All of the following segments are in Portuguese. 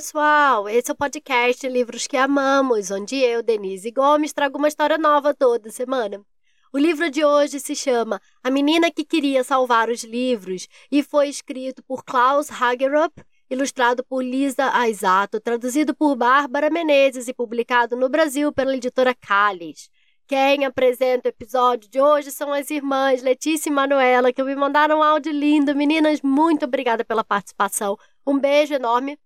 pessoal! Esse é o podcast Livros que Amamos, onde eu, Denise Gomes, trago uma história nova toda semana. O livro de hoje se chama A Menina que Queria Salvar os Livros e foi escrito por Klaus Hagerup, ilustrado por Lisa Aisato, traduzido por Bárbara Menezes e publicado no Brasil pela editora Calles. Quem apresenta o episódio de hoje são as irmãs Letícia e Manuela, que me mandaram um áudio lindo. Meninas, muito obrigada pela participação. Um beijo enorme.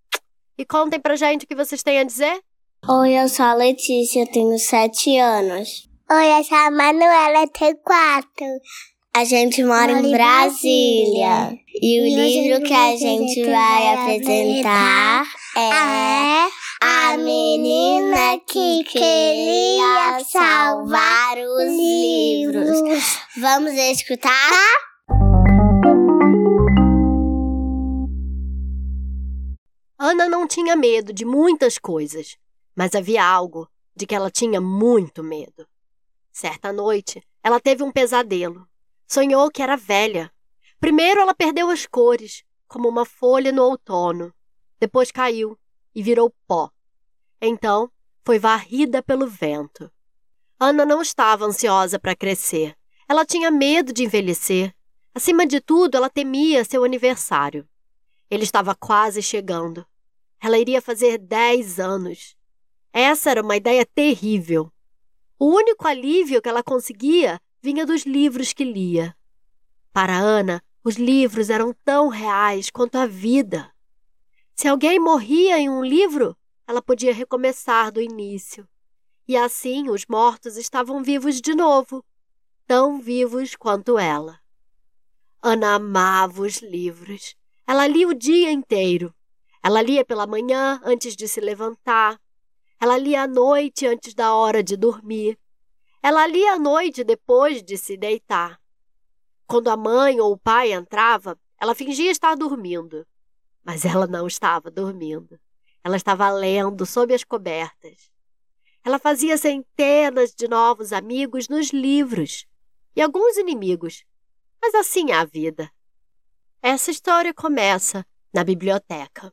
E contem pra gente o que vocês têm a dizer. Oi, eu sou a Letícia, eu tenho sete anos. Oi, eu sou a Manuela, tenho quatro. A gente mora em Brasília. E o livro que a gente vai apresentar é A Menina que Queria Salvar os Livros. Vamos escutar? Ana não tinha medo de muitas coisas, mas havia algo de que ela tinha muito medo. Certa noite, ela teve um pesadelo. Sonhou que era velha. Primeiro ela perdeu as cores, como uma folha no outono. Depois caiu e virou pó. Então foi varrida pelo vento. Ana não estava ansiosa para crescer. Ela tinha medo de envelhecer. Acima de tudo, ela temia seu aniversário. Ele estava quase chegando. Ela iria fazer dez anos. Essa era uma ideia terrível. O único alívio que ela conseguia vinha dos livros que lia. Para Ana, os livros eram tão reais quanto a vida. Se alguém morria em um livro, ela podia recomeçar do início. E assim os mortos estavam vivos de novo, tão vivos quanto ela. Ana amava os livros. Ela lia o dia inteiro. Ela lia pela manhã antes de se levantar. Ela lia à noite antes da hora de dormir. Ela lia à noite depois de se deitar. Quando a mãe ou o pai entrava, ela fingia estar dormindo. Mas ela não estava dormindo. Ela estava lendo sob as cobertas. Ela fazia centenas de novos amigos nos livros e alguns inimigos. Mas assim é a vida. Essa história começa na biblioteca.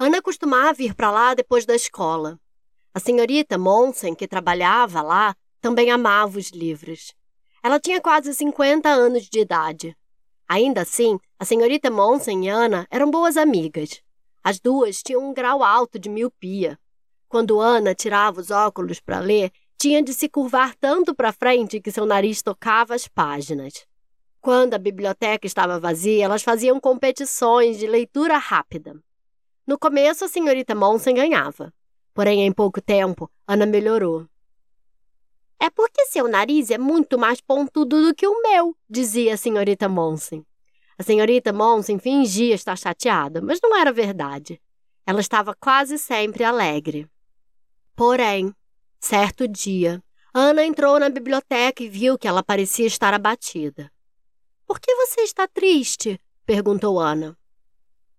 Ana costumava ir para lá depois da escola. A senhorita Monsen, que trabalhava lá, também amava os livros. Ela tinha quase 50 anos de idade. Ainda assim, a senhorita Monsen e Ana eram boas amigas. As duas tinham um grau alto de miopia. Quando Ana tirava os óculos para ler, tinha de se curvar tanto para frente que seu nariz tocava as páginas. Quando a biblioteca estava vazia, elas faziam competições de leitura rápida. No começo, a senhorita Monsen ganhava. Porém, em pouco tempo, Ana melhorou. É porque seu nariz é muito mais pontudo do que o meu, dizia a senhorita Monsen. A senhorita Monsen fingia estar chateada, mas não era verdade. Ela estava quase sempre alegre. Porém, certo dia, Ana entrou na biblioteca e viu que ela parecia estar abatida. Por que você está triste? perguntou Ana.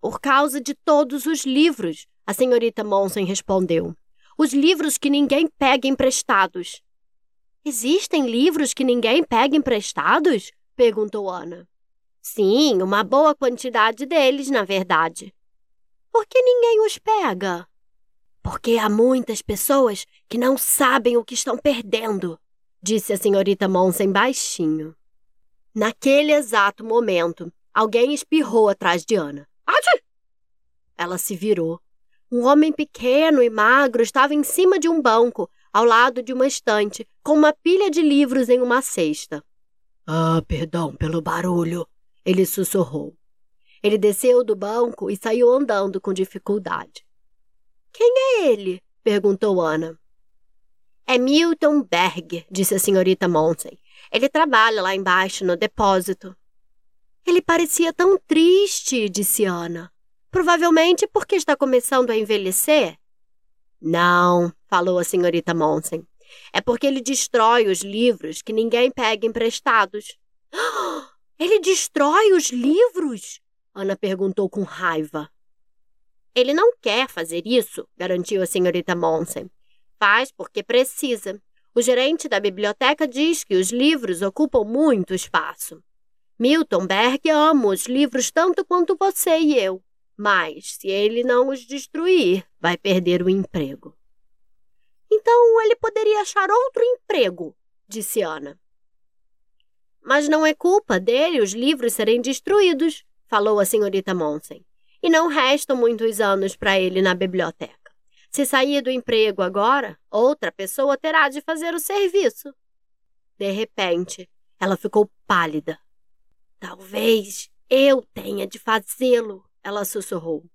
Por causa de todos os livros, a senhorita Monsen respondeu. Os livros que ninguém pega emprestados. Existem livros que ninguém pega emprestados? perguntou Ana. Sim, uma boa quantidade deles, na verdade. Por que ninguém os pega? Porque há muitas pessoas que não sabem o que estão perdendo, disse a senhorita Monsen baixinho. Naquele exato momento, alguém espirrou atrás de Ana. Ela se virou. Um homem pequeno e magro estava em cima de um banco, ao lado de uma estante, com uma pilha de livros em uma cesta. Ah, perdão pelo barulho, ele sussurrou. Ele desceu do banco e saiu andando com dificuldade. Quem é ele? perguntou Ana. É Milton Berg, disse a senhorita Monsen. Ele trabalha lá embaixo no depósito. Ele parecia tão triste, disse Ana. Provavelmente porque está começando a envelhecer. Não, falou a senhorita Monsen. É porque ele destrói os livros que ninguém pega emprestados. Ele destrói os livros? Ana perguntou com raiva. Ele não quer fazer isso, garantiu a senhorita Monsen. Faz porque precisa. O gerente da biblioteca diz que os livros ocupam muito espaço. Milton Berg ama os livros tanto quanto você e eu. Mas, se ele não os destruir, vai perder o emprego. Então ele poderia achar outro emprego, disse Ana. Mas não é culpa dele os livros serem destruídos, falou a senhorita Monsen. E não restam muitos anos para ele na biblioteca. Se sair do emprego agora, outra pessoa terá de fazer o serviço. De repente, ela ficou pálida. Talvez eu tenha de fazê-lo, ela sussurrou.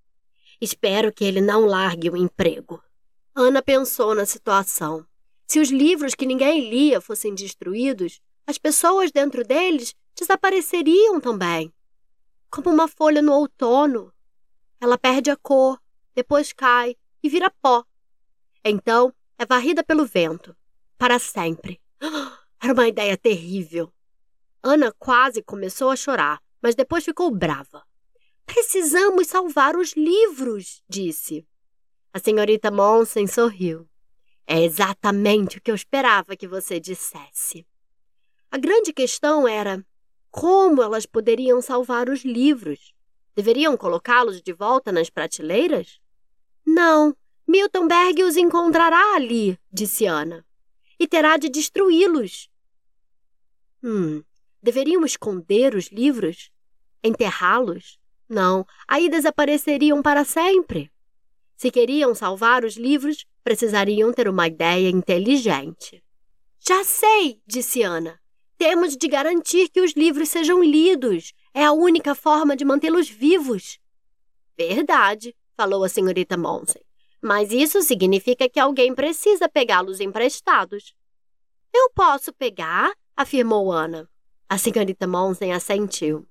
Espero que ele não largue o emprego. Ana pensou na situação. Se os livros que ninguém lia fossem destruídos, as pessoas dentro deles desapareceriam também. Como uma folha no outono. Ela perde a cor, depois cai e vira pó. Então é varrida pelo vento, para sempre. Era uma ideia terrível. Ana quase começou a chorar, mas depois ficou brava. Precisamos salvar os livros, disse. A senhorita Monsen sorriu. É exatamente o que eu esperava que você dissesse. A grande questão era como elas poderiam salvar os livros. Deveriam colocá-los de volta nas prateleiras? Não, Miltonberg os encontrará ali, disse Ana, e terá de destruí-los. Hum, deveriam esconder os livros? Enterrá-los? Não, aí desapareceriam para sempre. Se queriam salvar os livros, precisariam ter uma ideia inteligente. Já sei, disse Ana. Temos de garantir que os livros sejam lidos. É a única forma de mantê-los vivos. Verdade, falou a senhorita Monsen. Mas isso significa que alguém precisa pegá-los emprestados. Eu posso pegar, afirmou Ana. A senhorita Monsen assentiu.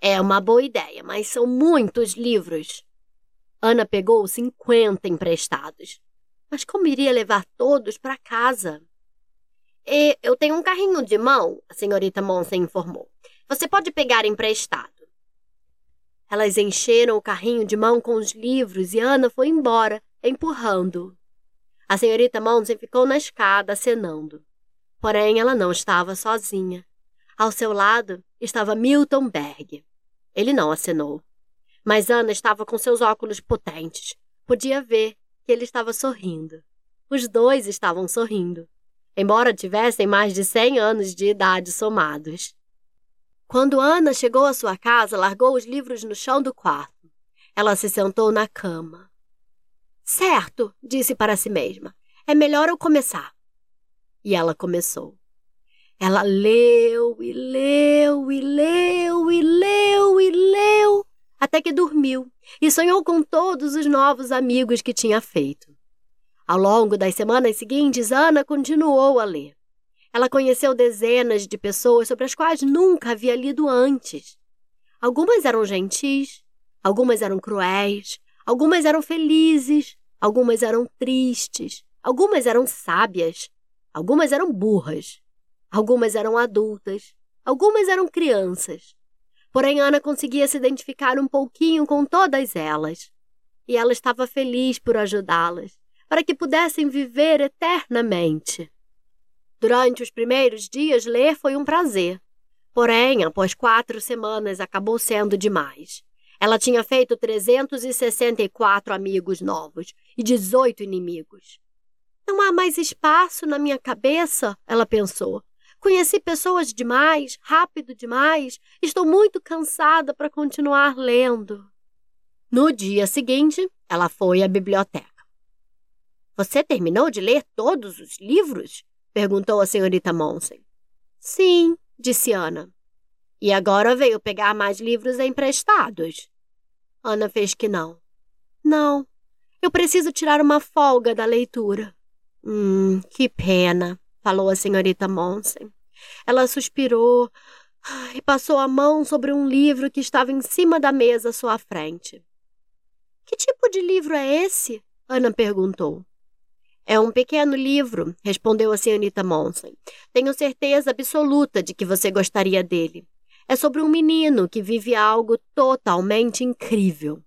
É uma boa ideia, mas são muitos livros. Ana pegou cinquenta emprestados. Mas como iria levar todos para casa? E eu tenho um carrinho de mão, a senhorita Monsen informou. Você pode pegar emprestado. Elas encheram o carrinho de mão com os livros e Ana foi embora, empurrando. A senhorita Monsen ficou na escada, acenando. Porém, ela não estava sozinha. Ao seu lado estava Milton Berg. Ele não acenou. Mas Ana estava com seus óculos potentes. Podia ver que ele estava sorrindo. Os dois estavam sorrindo, embora tivessem mais de cem anos de idade somados. Quando Ana chegou à sua casa, largou os livros no chão do quarto. Ela se sentou na cama. Certo, disse para si mesma. É melhor eu começar. E ela começou. Ela leu e leu e leu e leu e leu até que dormiu e sonhou com todos os novos amigos que tinha feito. Ao longo das semanas seguintes, Ana continuou a ler. Ela conheceu dezenas de pessoas sobre as quais nunca havia lido antes. Algumas eram gentis, algumas eram cruéis, algumas eram felizes, algumas eram tristes, algumas eram sábias, algumas eram burras, algumas eram adultas, algumas eram crianças. Porém, Ana conseguia se identificar um pouquinho com todas elas. E ela estava feliz por ajudá-las, para que pudessem viver eternamente. Durante os primeiros dias, ler foi um prazer. Porém, após quatro semanas, acabou sendo demais. Ela tinha feito 364 amigos novos e 18 inimigos. Não há mais espaço na minha cabeça, ela pensou. Conheci pessoas demais, rápido demais. Estou muito cansada para continuar lendo. No dia seguinte, ela foi à biblioteca. Você terminou de ler todos os livros? perguntou a senhorita Monsen. Sim, disse Ana. E agora veio pegar mais livros emprestados? Ana fez que não. Não, eu preciso tirar uma folga da leitura. Hum, que pena falou a senhorita Monsen. Ela suspirou e passou a mão sobre um livro que estava em cima da mesa à sua frente. Que tipo de livro é esse? Ana perguntou. É um pequeno livro, respondeu a senhorita Monsen. Tenho certeza absoluta de que você gostaria dele. É sobre um menino que vive algo totalmente incrível.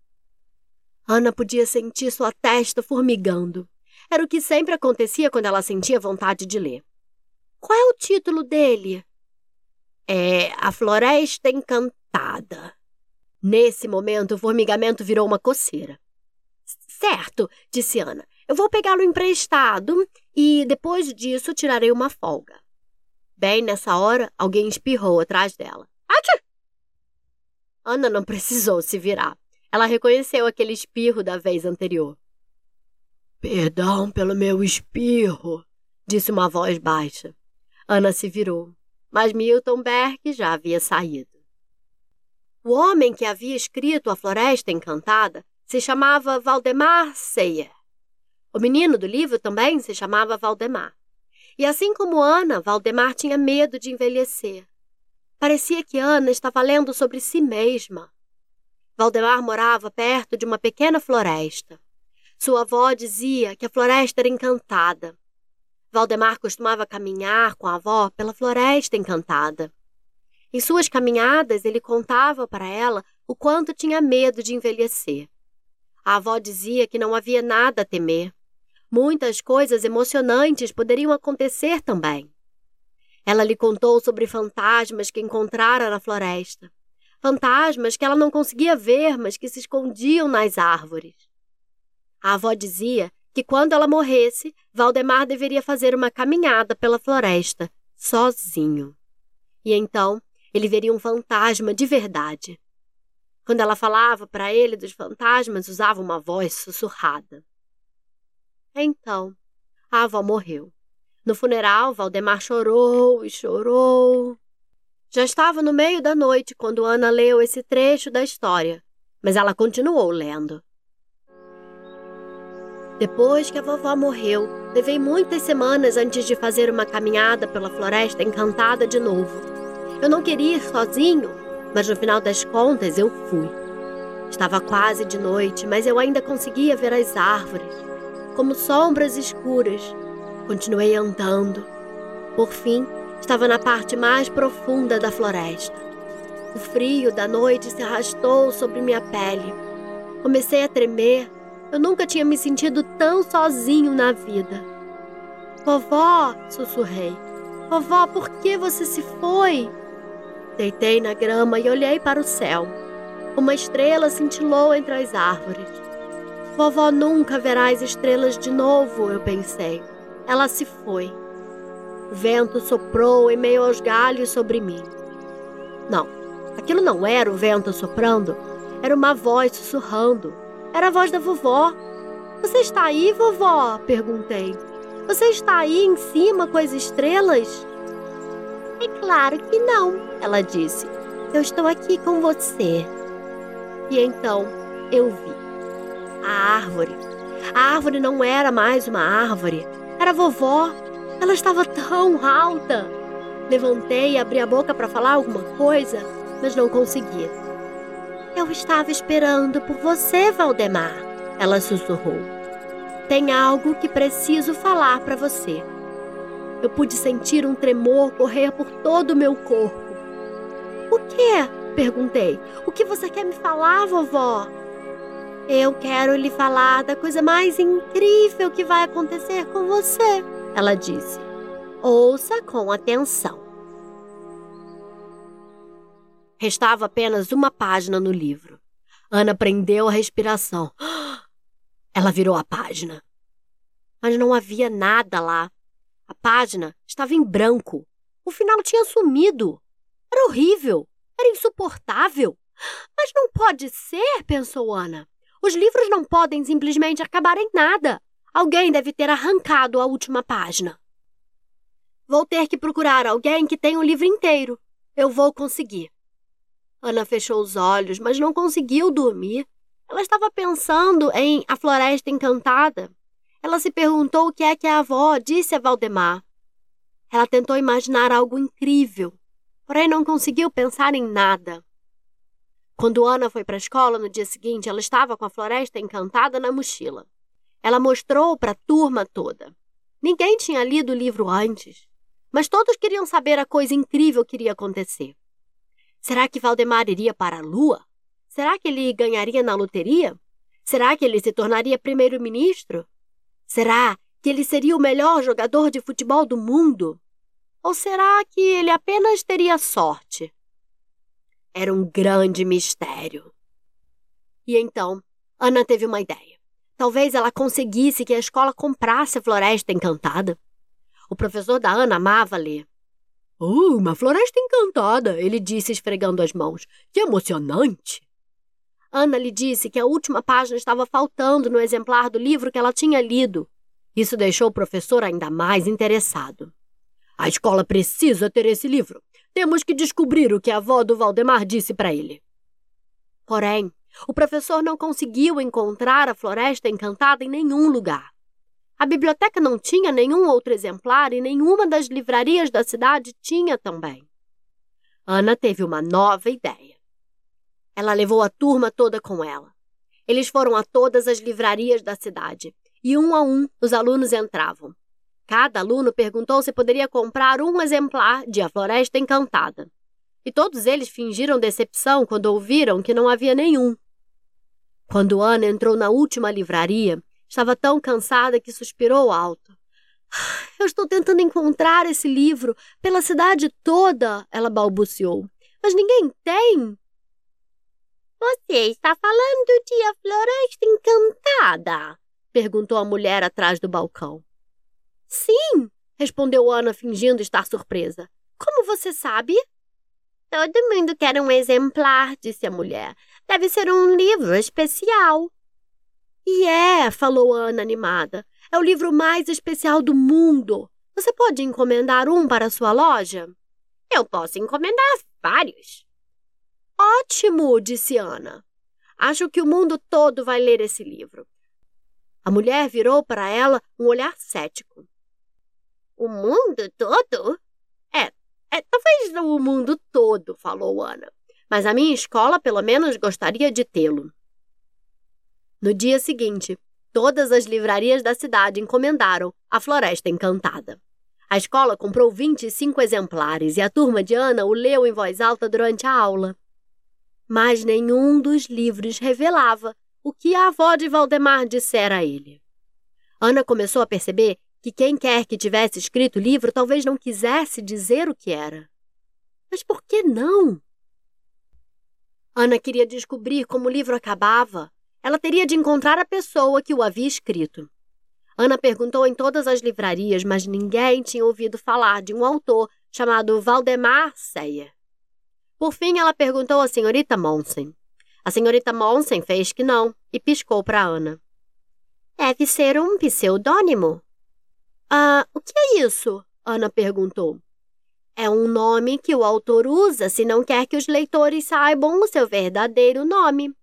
Ana podia sentir sua testa formigando. Era o que sempre acontecia quando ela sentia vontade de ler. Qual é o título dele? É A Floresta Encantada. Nesse momento, o formigamento virou uma coceira. Certo, disse Ana. Eu vou pegá-lo emprestado e depois disso tirarei uma folga. Bem nessa hora, alguém espirrou atrás dela. Ati! Ana não precisou se virar. Ela reconheceu aquele espirro da vez anterior. Perdão pelo meu espirro, disse uma voz baixa. Ana se virou, mas Milton Berg já havia saído. O homem que havia escrito A Floresta Encantada se chamava Valdemar Seyer. O menino do livro também se chamava Valdemar. E assim como Ana, Valdemar tinha medo de envelhecer. Parecia que Ana estava lendo sobre si mesma. Valdemar morava perto de uma pequena floresta. Sua avó dizia que a floresta era encantada. Valdemar costumava caminhar com a avó pela floresta encantada. Em suas caminhadas, ele contava para ela o quanto tinha medo de envelhecer. A avó dizia que não havia nada a temer. Muitas coisas emocionantes poderiam acontecer também. Ela lhe contou sobre fantasmas que encontrara na floresta. Fantasmas que ela não conseguia ver, mas que se escondiam nas árvores. A avó dizia que quando ela morresse, Valdemar deveria fazer uma caminhada pela floresta, sozinho. E então ele veria um fantasma de verdade. Quando ela falava para ele dos fantasmas, usava uma voz sussurrada. Então, a avó morreu. No funeral, Valdemar chorou e chorou. Já estava no meio da noite quando Ana leu esse trecho da história, mas ela continuou lendo. Depois que a vovó morreu, levei muitas semanas antes de fazer uma caminhada pela floresta encantada de novo. Eu não queria ir sozinho, mas no final das contas eu fui. Estava quase de noite, mas eu ainda conseguia ver as árvores como sombras escuras. Continuei andando. Por fim, estava na parte mais profunda da floresta. O frio da noite se arrastou sobre minha pele. Comecei a tremer. Eu nunca tinha me sentido tão sozinho na vida. Vovó, sussurrei. Vovó, por que você se foi? Deitei na grama e olhei para o céu. Uma estrela cintilou entre as árvores. Vovó nunca verá as estrelas de novo, eu pensei. Ela se foi. O vento soprou em meio aos galhos sobre mim. Não, aquilo não era o vento soprando. Era uma voz sussurrando. Era a voz da vovó. Você está aí, vovó? perguntei. Você está aí em cima com as estrelas? É claro que não, ela disse. Eu estou aqui com você. E então eu vi a árvore. A árvore não era mais uma árvore, era a vovó. Ela estava tão alta. Levantei e abri a boca para falar alguma coisa, mas não consegui. Eu estava esperando por você, Valdemar, ela sussurrou. Tem algo que preciso falar para você. Eu pude sentir um tremor correr por todo o meu corpo. O que? perguntei. O que você quer me falar, vovó? Eu quero lhe falar da coisa mais incrível que vai acontecer com você, ela disse. Ouça com atenção. Restava apenas uma página no livro. Ana prendeu a respiração. Ela virou a página. Mas não havia nada lá. A página estava em branco. O final tinha sumido. Era horrível. Era insuportável. Mas não pode ser, pensou Ana. Os livros não podem simplesmente acabar em nada. Alguém deve ter arrancado a última página. Vou ter que procurar alguém que tenha o livro inteiro. Eu vou conseguir. Ana fechou os olhos, mas não conseguiu dormir. Ela estava pensando em A Floresta Encantada. Ela se perguntou o que é que a avó disse a Valdemar. Ela tentou imaginar algo incrível, porém não conseguiu pensar em nada. Quando Ana foi para a escola no dia seguinte, ela estava com a floresta encantada na mochila. Ela mostrou para a turma toda. Ninguém tinha lido o livro antes, mas todos queriam saber a coisa incrível que iria acontecer. Será que Valdemar iria para a Lua? Será que ele ganharia na loteria? Será que ele se tornaria primeiro-ministro? Será que ele seria o melhor jogador de futebol do mundo? Ou será que ele apenas teria sorte? era um grande mistério. E então, Ana teve uma ideia. Talvez ela conseguisse que a escola comprasse a Floresta Encantada. O professor da Ana amava ler. Oh, uma floresta encantada, ele disse esfregando as mãos. Que emocionante! Ana lhe disse que a última página estava faltando no exemplar do livro que ela tinha lido. Isso deixou o professor ainda mais interessado. A escola precisa ter esse livro. Temos que descobrir o que a avó do Valdemar disse para ele. Porém, o professor não conseguiu encontrar a floresta encantada em nenhum lugar. A biblioteca não tinha nenhum outro exemplar e nenhuma das livrarias da cidade tinha também. Ana teve uma nova ideia. Ela levou a turma toda com ela. Eles foram a todas as livrarias da cidade e, um a um, os alunos entravam. Cada aluno perguntou se poderia comprar um exemplar de A Floresta Encantada. E todos eles fingiram decepção quando ouviram que não havia nenhum. Quando Ana entrou na última livraria, estava tão cansada que suspirou alto. Eu estou tentando encontrar esse livro pela cidade toda, ela balbuciou. Mas ninguém tem. Você está falando de A Floresta Encantada? perguntou a mulher atrás do balcão. Sim, respondeu Ana, fingindo estar surpresa. Como você sabe? Todo mundo quer um exemplar, disse a mulher. Deve ser um livro especial. E é, falou Ana animada. É o livro mais especial do mundo. Você pode encomendar um para a sua loja? Eu posso encomendar vários. Ótimo, disse Ana. Acho que o mundo todo vai ler esse livro. A mulher virou para ela um olhar cético. O mundo todo? É, é, talvez não o mundo todo, falou Ana. Mas a minha escola, pelo menos, gostaria de tê-lo. No dia seguinte, todas as livrarias da cidade encomendaram A Floresta Encantada. A escola comprou 25 exemplares e a turma de Ana o leu em voz alta durante a aula. Mas nenhum dos livros revelava o que a avó de Valdemar dissera a ele. Ana começou a perceber que quem quer que tivesse escrito o livro talvez não quisesse dizer o que era. Mas por que não? Ana queria descobrir como o livro acabava. Ela teria de encontrar a pessoa que o havia escrito. Ana perguntou em todas as livrarias, mas ninguém tinha ouvido falar de um autor chamado Valdemar Seyer. Por fim, ela perguntou à senhorita Monsen. A senhorita Monsen fez que não e piscou para Ana. Deve ser um pseudônimo, ah, o que é isso? Ana perguntou. É um nome que o autor usa se não quer que os leitores saibam o seu verdadeiro nome.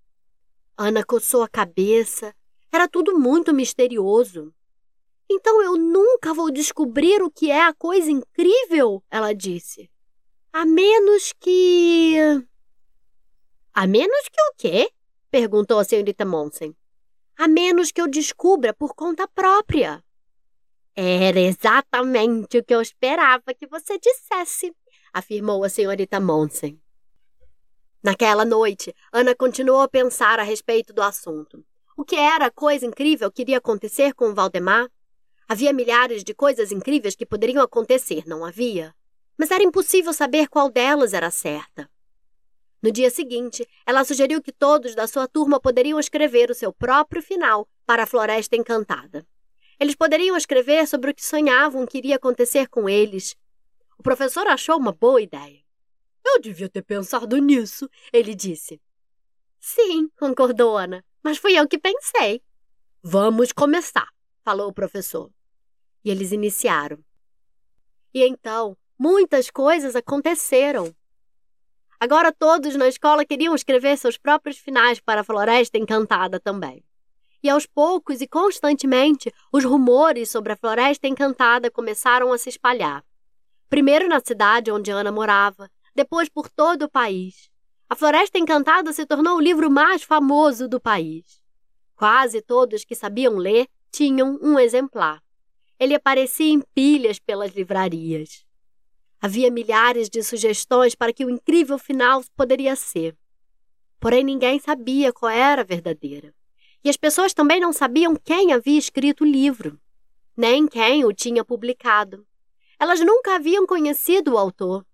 Ana coçou a cabeça. Era tudo muito misterioso. Então eu nunca vou descobrir o que é a coisa incrível, ela disse. A menos que. A menos que o quê? perguntou a senhorita Monsen. A menos que eu descubra por conta própria. Era exatamente o que eu esperava que você dissesse, afirmou a senhorita Monsen. Naquela noite, Ana continuou a pensar a respeito do assunto. O que era a coisa incrível que iria acontecer com o Valdemar? Havia milhares de coisas incríveis que poderiam acontecer, não havia? Mas era impossível saber qual delas era certa. No dia seguinte, ela sugeriu que todos da sua turma poderiam escrever o seu próprio final para a Floresta Encantada. Eles poderiam escrever sobre o que sonhavam que iria acontecer com eles. O professor achou uma boa ideia. Eu devia ter pensado nisso, ele disse. Sim, concordou Ana, mas fui eu que pensei. Vamos começar, falou o professor. E eles iniciaram. E então, muitas coisas aconteceram. Agora todos na escola queriam escrever seus próprios finais para a Floresta Encantada também e aos poucos e constantemente os rumores sobre a Floresta Encantada começaram a se espalhar. Primeiro na cidade onde Ana morava, depois por todo o país. A Floresta Encantada se tornou o livro mais famoso do país. Quase todos que sabiam ler tinham um exemplar. Ele aparecia em pilhas pelas livrarias. Havia milhares de sugestões para que o incrível final poderia ser. Porém, ninguém sabia qual era a verdadeira. E as pessoas também não sabiam quem havia escrito o livro, nem quem o tinha publicado. Elas nunca haviam conhecido o autor.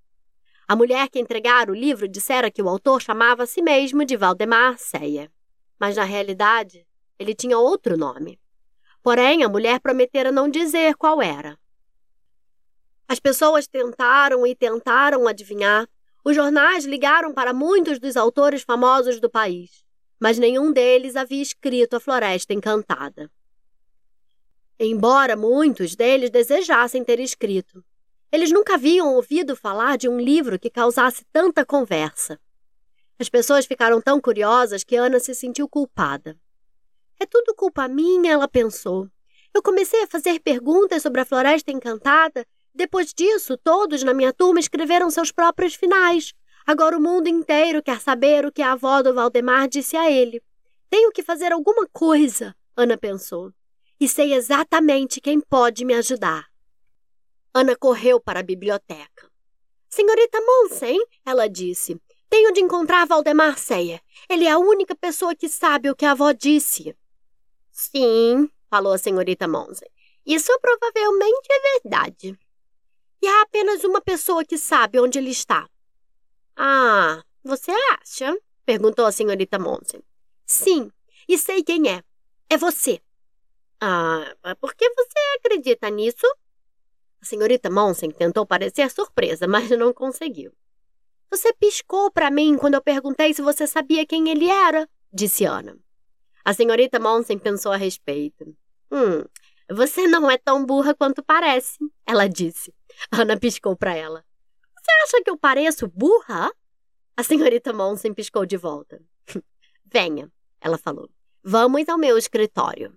A mulher que entregara o livro dissera que o autor chamava a si mesmo de Valdemar Ceia. Mas, na realidade, ele tinha outro nome. Porém, a mulher prometera não dizer qual era. As pessoas tentaram e tentaram adivinhar. Os jornais ligaram para muitos dos autores famosos do país, mas nenhum deles havia escrito A Floresta Encantada. Embora muitos deles desejassem ter escrito, eles nunca haviam ouvido falar de um livro que causasse tanta conversa. As pessoas ficaram tão curiosas que Ana se sentiu culpada. É tudo culpa minha, ela pensou. Eu comecei a fazer perguntas sobre a Floresta Encantada depois disso, todos na minha turma escreveram seus próprios finais. Agora o mundo inteiro quer saber o que a avó do Valdemar disse a ele. Tenho que fazer alguma coisa, Ana pensou. E sei exatamente quem pode me ajudar. Ana correu para a biblioteca. Senhorita Monsen, ela disse, tenho de encontrar Valdemar Ceia. Ele é a única pessoa que sabe o que a avó disse. Sim, falou a senhorita Monsen. Isso provavelmente é verdade. E há apenas uma pessoa que sabe onde ele está. Ah, você acha? perguntou a senhorita Monsen. Sim, e sei quem é. É você. Ah, por que você acredita nisso? A senhorita Monsen tentou parecer surpresa, mas não conseguiu. Você piscou para mim quando eu perguntei se você sabia quem ele era, disse Ana. A senhorita Monsen pensou a respeito. Hum, você não é tão burra quanto parece, ela disse. Ana piscou para ela. Você acha que eu pareço burra? A senhorita Monsen piscou de volta. Venha, ela falou. Vamos ao meu escritório.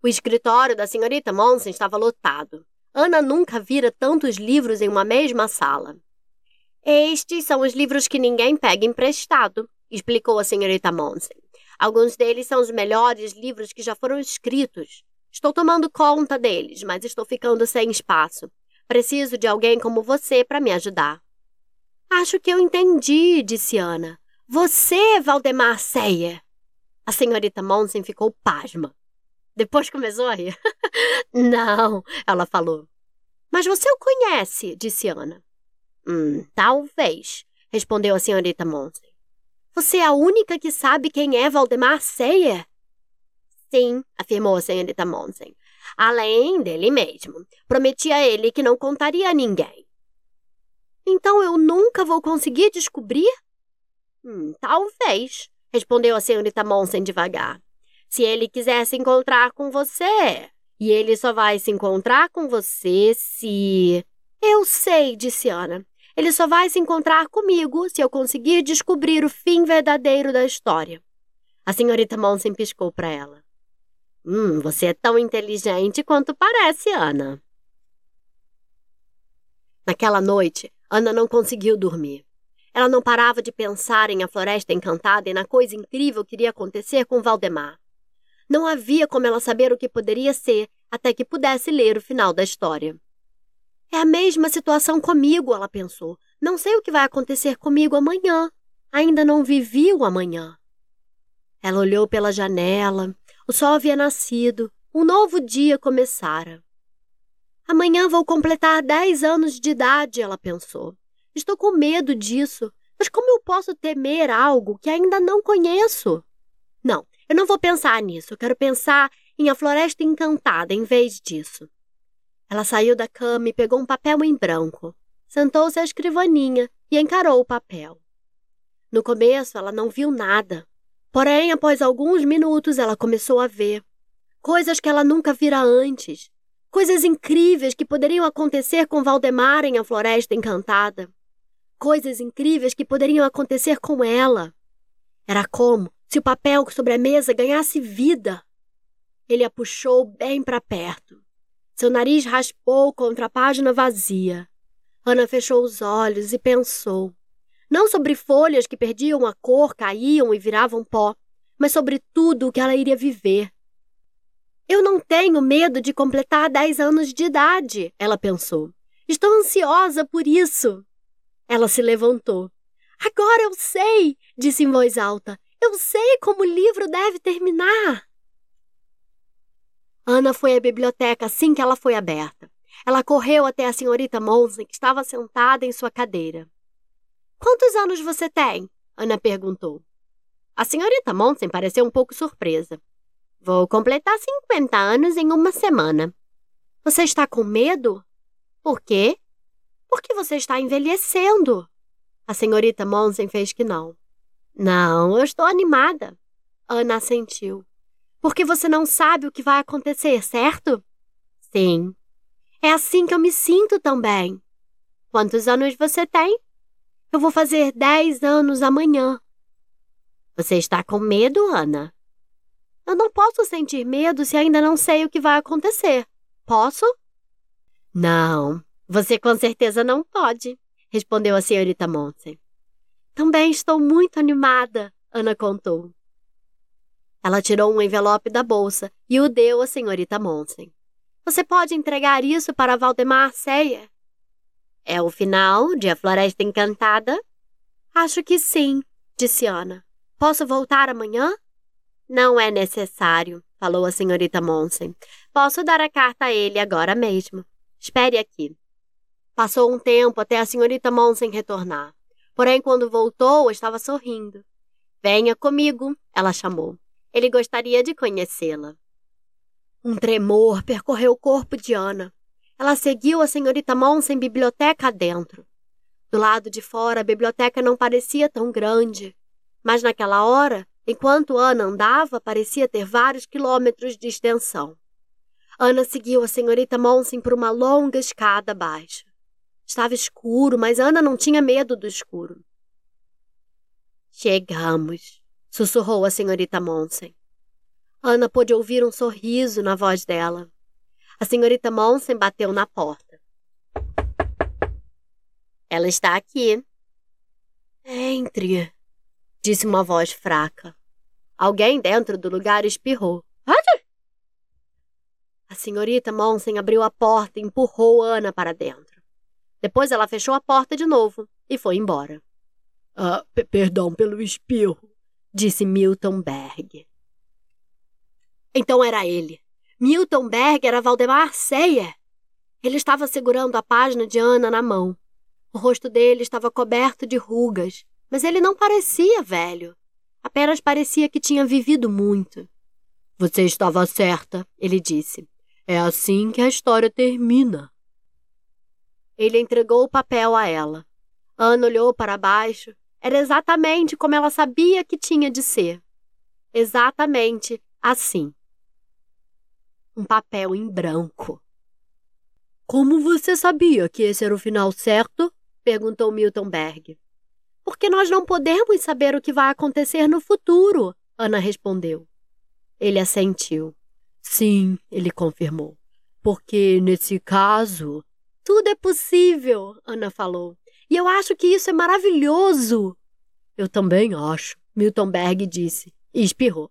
O escritório da senhorita Monsen estava lotado. Ana nunca vira tantos livros em uma mesma sala. Estes são os livros que ninguém pega emprestado, explicou a senhorita Monsen. Alguns deles são os melhores livros que já foram escritos. Estou tomando conta deles, mas estou ficando sem espaço. Preciso de alguém como você para me ajudar. Acho que eu entendi, disse Ana. Você, Valdemar Seyer. A senhorita Monsen ficou pasma. Depois começou a rir. Não, ela falou. Mas você o conhece, disse Ana. Hum, talvez, respondeu a senhorita Monsen. Você é a única que sabe quem é Valdemar Seyer? Sim, afirmou a senhorita Monsen. Além dele mesmo. Prometi a ele que não contaria a ninguém. Então eu nunca vou conseguir descobrir? Hum, talvez, respondeu a senhorita Monsen devagar. Se ele quiser se encontrar com você. E ele só vai se encontrar com você se. Eu sei, disse Ana. Ele só vai se encontrar comigo se eu conseguir descobrir o fim verdadeiro da história. A senhorita Monsen piscou para ela. Hum, você é tão inteligente quanto parece, Ana. Naquela noite, Ana não conseguiu dormir. Ela não parava de pensar em A Floresta Encantada e na coisa incrível que iria acontecer com Valdemar. Não havia como ela saber o que poderia ser até que pudesse ler o final da história. É a mesma situação comigo, ela pensou. Não sei o que vai acontecer comigo amanhã. Ainda não vivi o amanhã. Ela olhou pela janela, o sol havia nascido, um novo dia começara. Amanhã vou completar dez anos de idade, ela pensou. Estou com medo disso, mas como eu posso temer algo que ainda não conheço? Não, eu não vou pensar nisso. Eu quero pensar em A Floresta Encantada em vez disso. Ela saiu da cama e pegou um papel em branco. Sentou-se à escrivaninha e encarou o papel. No começo, ela não viu nada. Porém, após alguns minutos, ela começou a ver coisas que ela nunca vira antes, coisas incríveis que poderiam acontecer com Valdemar em A Floresta Encantada, coisas incríveis que poderiam acontecer com ela. Era como se o papel sobre a mesa ganhasse vida. Ele a puxou bem para perto. Seu nariz raspou contra a página vazia. Ana fechou os olhos e pensou não sobre folhas que perdiam a cor, caíam e viravam pó, mas sobre tudo o que ela iria viver. Eu não tenho medo de completar dez anos de idade, ela pensou. Estou ansiosa por isso. Ela se levantou. Agora eu sei, disse em voz alta. Eu sei como o livro deve terminar. Ana foi à biblioteca assim que ela foi aberta. Ela correu até a senhorita Monsen, que estava sentada em sua cadeira. Quantos anos você tem? Ana perguntou. A senhorita Monsen pareceu um pouco surpresa. Vou completar 50 anos em uma semana. Você está com medo? Por quê? Porque você está envelhecendo. A senhorita Monsen fez que não. Não, eu estou animada. Ana assentiu. Porque você não sabe o que vai acontecer, certo? Sim. É assim que eu me sinto também. Quantos anos você tem? Eu vou fazer dez anos amanhã. Você está com medo, Ana? Eu não posso sentir medo se ainda não sei o que vai acontecer. Posso? Não, você com certeza não pode, respondeu a senhorita Monsen. Também estou muito animada, Ana contou. Ela tirou um envelope da bolsa e o deu à senhorita Monsen. Você pode entregar isso para Valdemar Ceia? É o final de A Floresta Encantada? Acho que sim, disse Ana. Posso voltar amanhã? Não é necessário, falou a senhorita Monsen. Posso dar a carta a ele agora mesmo. Espere aqui. Passou um tempo até a senhorita Monsen retornar. Porém, quando voltou, estava sorrindo. Venha comigo, ela chamou. Ele gostaria de conhecê-la. Um tremor percorreu o corpo de Ana. Ela seguiu a senhorita Monsen biblioteca adentro. Do lado de fora, a biblioteca não parecia tão grande, mas naquela hora, enquanto Ana andava, parecia ter vários quilômetros de extensão. Ana seguiu a senhorita Monsen por uma longa escada baixa. Estava escuro, mas Ana não tinha medo do escuro. Chegamos, sussurrou a senhorita Monsen. Ana pôde ouvir um sorriso na voz dela. A senhorita Monsen bateu na porta. Ela está aqui. Entre, disse uma voz fraca. Alguém dentro do lugar espirrou. A senhorita Monsen abriu a porta e empurrou Ana para dentro. Depois ela fechou a porta de novo e foi embora. Ah, perdão pelo espirro, disse Milton Berg. Então era ele. Milton Berg era Valdemar Seyer. Ele estava segurando a página de Ana na mão. O rosto dele estava coberto de rugas, mas ele não parecia velho. Apenas parecia que tinha vivido muito. Você estava certa, ele disse. É assim que a história termina. Ele entregou o papel a ela. Ana olhou para baixo era exatamente como ela sabia que tinha de ser. Exatamente assim. Um papel em branco. Como você sabia que esse era o final certo? perguntou Milton Berg. Porque nós não podemos saber o que vai acontecer no futuro, Ana respondeu. Ele assentiu. Sim, ele confirmou. Porque nesse caso. Tudo é possível, Ana falou. E eu acho que isso é maravilhoso. Eu também acho, Milton Berg disse e espirrou.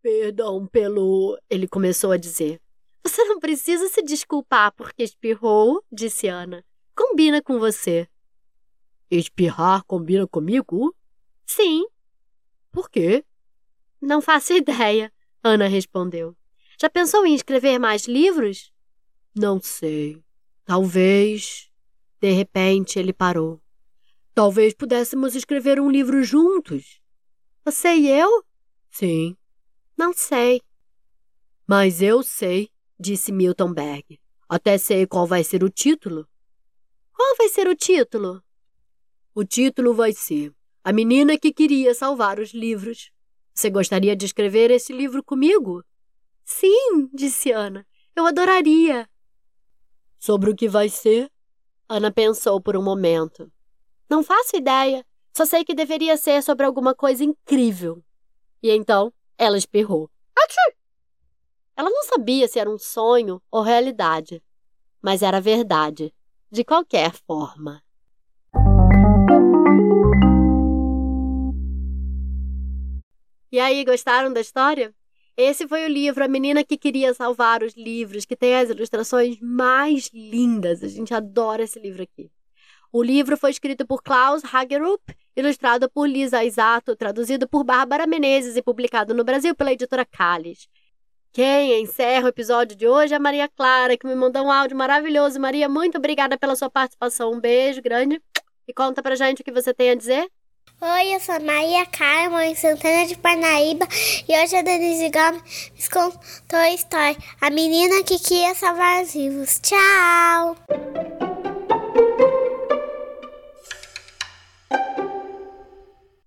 Perdão pelo. Ele começou a dizer. Você não precisa se desculpar porque espirrou, disse Ana. Combina com você. Espirrar combina comigo? Sim. Por quê? Não faço ideia, Ana respondeu. Já pensou em escrever mais livros? Não sei. Talvez. De repente ele parou. Talvez pudéssemos escrever um livro juntos. Você e eu? Sim. Não sei. Mas eu sei, disse Milton Berg. Até sei qual vai ser o título. Qual vai ser o título? O título vai ser A Menina que Queria Salvar os Livros. Você gostaria de escrever esse livro comigo? Sim, disse Ana. Eu adoraria. Sobre o que vai ser? Ana pensou por um momento. Não faço ideia. Só sei que deveria ser sobre alguma coisa incrível. E então ela espirrou. Achoo! Ela não sabia se era um sonho ou realidade, mas era verdade, de qualquer forma. E aí, gostaram da história? Esse foi o livro A Menina que Queria Salvar os Livros, que tem as ilustrações mais lindas. A gente adora esse livro aqui. O livro foi escrito por Klaus Hagerup, ilustrado por Lisa Isato, traduzido por Bárbara Menezes e publicado no Brasil pela editora Calles. Quem encerra o episódio de hoje é a Maria Clara, que me mandou um áudio maravilhoso. Maria, muito obrigada pela sua participação. Um beijo grande. E conta pra gente o que você tem a dizer. Oi, eu sou Maria Carmo, em Santana de Parnaíba, e hoje a Denise Gomes contou a história. A menina que queria salvar os vivos. Tchau!